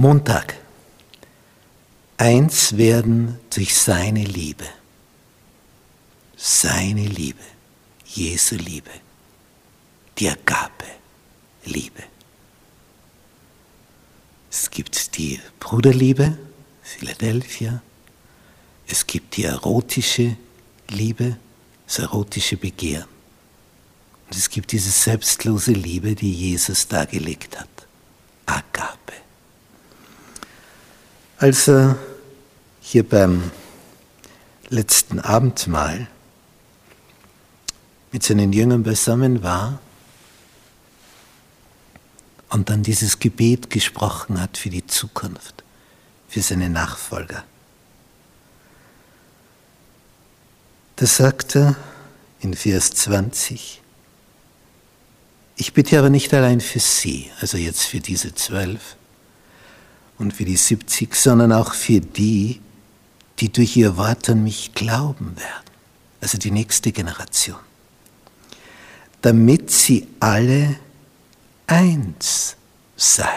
Montag. Eins werden durch seine Liebe. Seine Liebe. Jesu Liebe. Die Agape. Liebe. Es gibt die Bruderliebe, Philadelphia. Es gibt die erotische Liebe, das erotische Begehren. Und es gibt diese selbstlose Liebe, die Jesus dargelegt hat. Agape. Als er hier beim letzten Abendmahl mit seinen Jüngern beisammen war und dann dieses Gebet gesprochen hat für die Zukunft, für seine Nachfolger. Da sagt er in Vers 20, ich bitte aber nicht allein für Sie, also jetzt für diese zwölf und für die 70, sondern auch für die, die durch ihr Wort an mich glauben werden, also die nächste Generation, damit sie alle eins seien.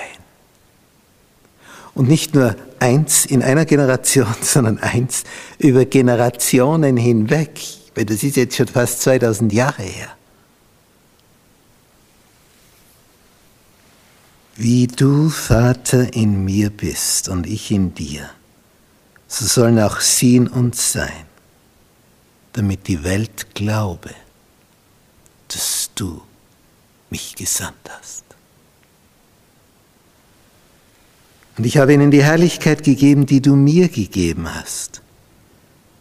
Und nicht nur eins in einer Generation, sondern eins über Generationen hinweg. Weil das ist jetzt schon fast 2000 Jahre her. Wie du, Vater, in mir bist und ich in dir, so sollen auch sie in uns sein, damit die Welt glaube, dass du mich gesandt hast. Und ich habe ihnen die Herrlichkeit gegeben, die du mir gegeben hast,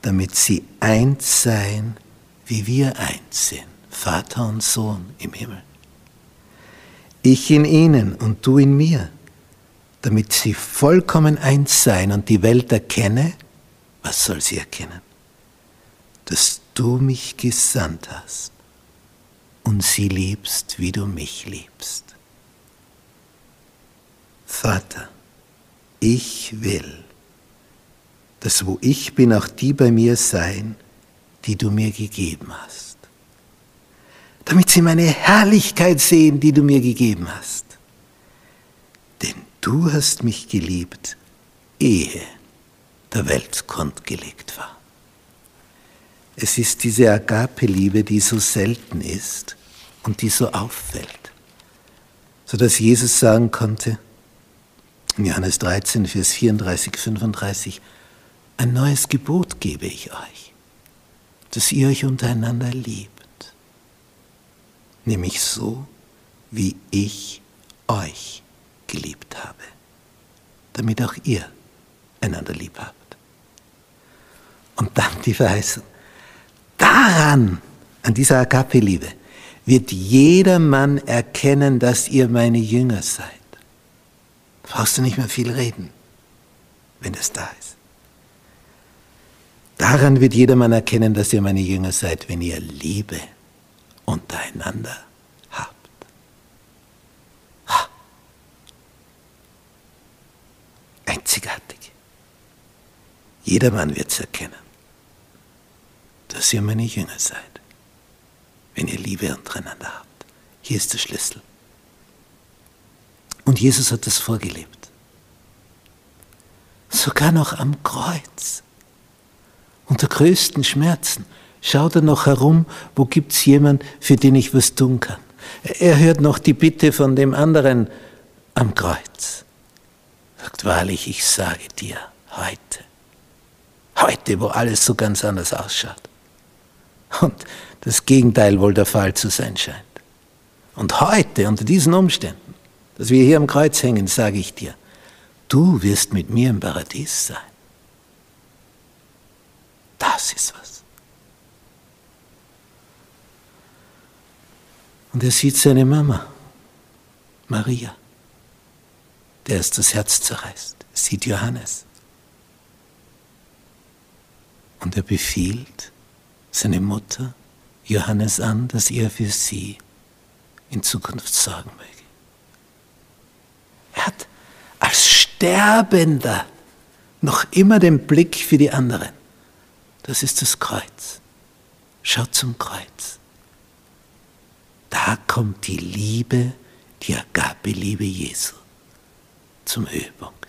damit sie eins seien, wie wir eins sind, Vater und Sohn im Himmel. Ich in ihnen und du in mir, damit sie vollkommen eins seien und die Welt erkenne, was soll sie erkennen? Dass du mich gesandt hast und sie liebst, wie du mich liebst. Vater, ich will, dass wo ich bin, auch die bei mir sein, die du mir gegeben hast. Damit sie meine Herrlichkeit sehen, die du mir gegeben hast. Denn du hast mich geliebt, ehe der Welt grundgelegt war. Es ist diese Agape-Liebe, die so selten ist und die so auffällt, sodass Jesus sagen konnte, in Johannes 13, Vers 34, 35, ein neues Gebot gebe ich euch, dass ihr euch untereinander liebt, nämlich so, wie ich euch geliebt habe, damit auch ihr einander lieb habt. Und dann die Verheißung. Daran, an dieser Agape-Liebe, wird jedermann erkennen, dass ihr meine Jünger seid brauchst du nicht mehr viel reden, wenn es da ist. Daran wird jedermann erkennen, dass ihr meine Jünger seid, wenn ihr Liebe untereinander habt. Ha. Einzigartig. Jedermann wird es erkennen, dass ihr meine Jünger seid, wenn ihr Liebe untereinander habt. Hier ist der Schlüssel. Und Jesus hat das vorgelebt. Sogar noch am Kreuz. Unter größten Schmerzen schaut er noch herum, wo gibt es jemanden, für den ich was tun kann. Er hört noch die Bitte von dem anderen am Kreuz. Sagt wahrlich, ich sage dir, heute, heute, wo alles so ganz anders ausschaut und das Gegenteil wohl der Fall zu sein scheint. Und heute, unter diesen Umständen, dass wir hier am Kreuz hängen, sage ich dir, du wirst mit mir im Paradies sein. Das ist was. Und er sieht seine Mama, Maria, der es das Herz zerreißt, er sieht Johannes. Und er befiehlt seine Mutter Johannes an, dass er für sie in Zukunft sorgen möge. Er hat als Sterbender noch immer den Blick für die anderen. Das ist das Kreuz. Schaut zum Kreuz. Kommt die Liebe, die Agape-Liebe Jesu zum Höhepunkt.